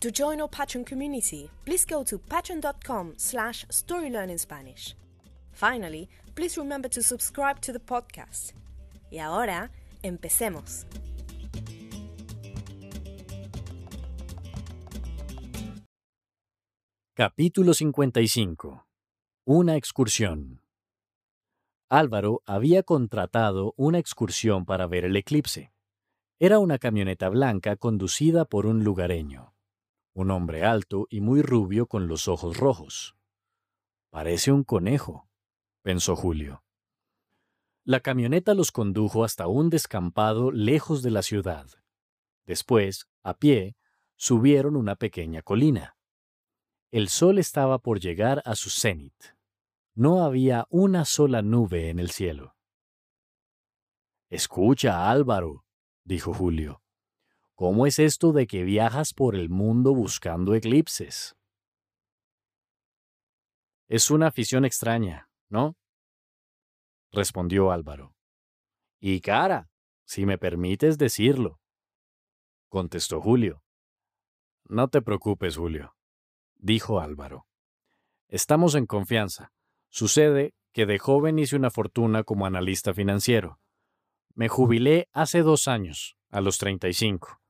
To join our Patreon community, please go to patreon.com slash storylearningspanish. Finally, please remember to subscribe to the podcast. Y ahora, empecemos. Capítulo 55. Una excursión. Álvaro había contratado una excursión para ver el eclipse. Era una camioneta blanca conducida por un lugareño un hombre alto y muy rubio con los ojos rojos. Parece un conejo, pensó Julio. La camioneta los condujo hasta un descampado lejos de la ciudad. Después, a pie, subieron una pequeña colina. El sol estaba por llegar a su cenit. No había una sola nube en el cielo. Escucha, Álvaro, dijo Julio. ¿Cómo es esto de que viajas por el mundo buscando eclipses? Es una afición extraña, ¿no? respondió Álvaro. Y cara, si me permites decirlo, contestó Julio. No te preocupes, Julio, dijo Álvaro. Estamos en confianza. Sucede que de joven hice una fortuna como analista financiero. Me jubilé hace dos años, a los 35.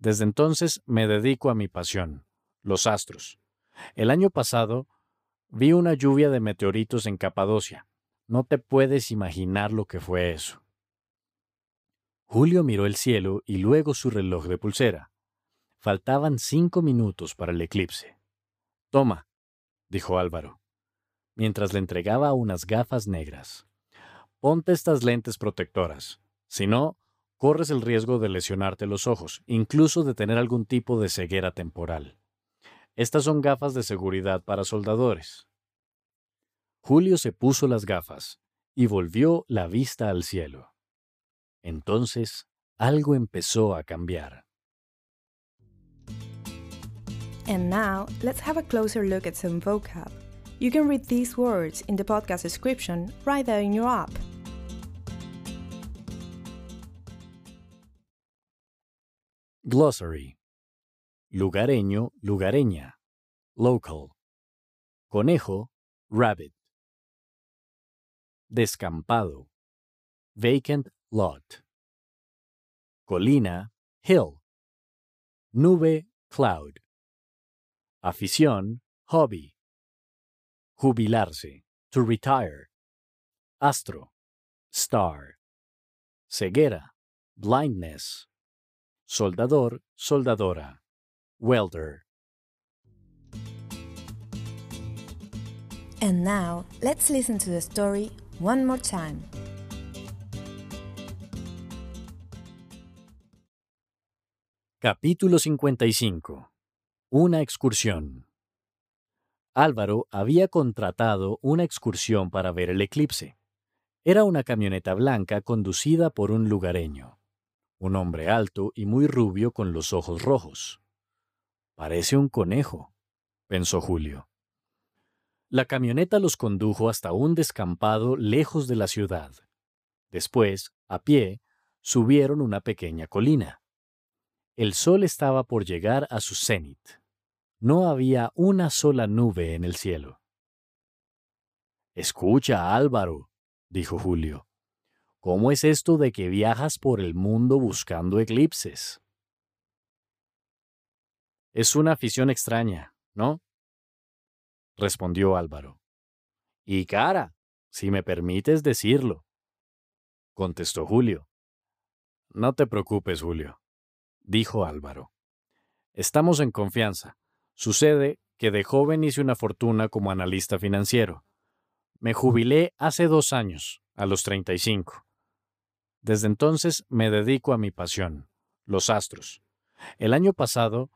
Desde entonces me dedico a mi pasión, los astros. El año pasado vi una lluvia de meteoritos en Capadocia. No te puedes imaginar lo que fue eso. Julio miró el cielo y luego su reloj de pulsera. Faltaban cinco minutos para el eclipse. Toma, dijo Álvaro, mientras le entregaba unas gafas negras. Ponte estas lentes protectoras. Si no, corres el riesgo de lesionarte los ojos, incluso de tener algún tipo de ceguera temporal. Estas son gafas de seguridad para soldadores. Julio se puso las gafas y volvió la vista al cielo. Entonces, algo empezó a cambiar. And now, let's have a closer look at some vocab. You can read these words in the podcast description right there in your app. Glossary. Lugareño, lugareña. Local. Conejo, rabbit. Descampado. Vacant lot. Colina, hill. Nube, cloud. Afición, hobby. Jubilarse, to retire. Astro, star. Ceguera, blindness. Soldador, soldadora, welder. And now, let's listen to the story one more time. Capítulo 55. Una excursión. Álvaro había contratado una excursión para ver el eclipse. Era una camioneta blanca conducida por un lugareño un hombre alto y muy rubio con los ojos rojos. Parece un conejo, pensó Julio. La camioneta los condujo hasta un descampado lejos de la ciudad. Después, a pie, subieron una pequeña colina. El sol estaba por llegar a su cenit. No había una sola nube en el cielo. Escucha, Álvaro, dijo Julio. ¿Cómo es esto de que viajas por el mundo buscando eclipses? Es una afición extraña, ¿no? respondió Álvaro. Y cara, si me permites decirlo, contestó Julio. No te preocupes, Julio, dijo Álvaro. Estamos en confianza. Sucede que de joven hice una fortuna como analista financiero. Me jubilé hace dos años, a los 35. Desde entonces me dedico a mi pasión, los astros. El año pasado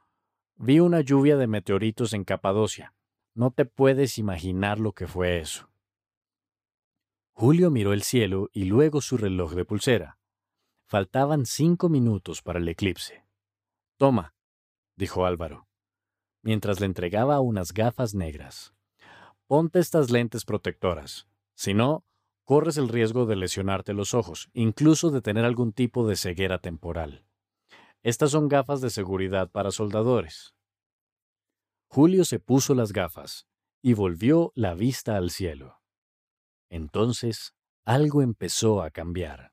vi una lluvia de meteoritos en Capadocia. No te puedes imaginar lo que fue eso. Julio miró el cielo y luego su reloj de pulsera. Faltaban cinco minutos para el eclipse. Toma, dijo Álvaro, mientras le entregaba unas gafas negras. Ponte estas lentes protectoras. Si no, corres el riesgo de lesionarte los ojos, incluso de tener algún tipo de ceguera temporal. Estas son gafas de seguridad para soldadores. Julio se puso las gafas y volvió la vista al cielo. Entonces, algo empezó a cambiar.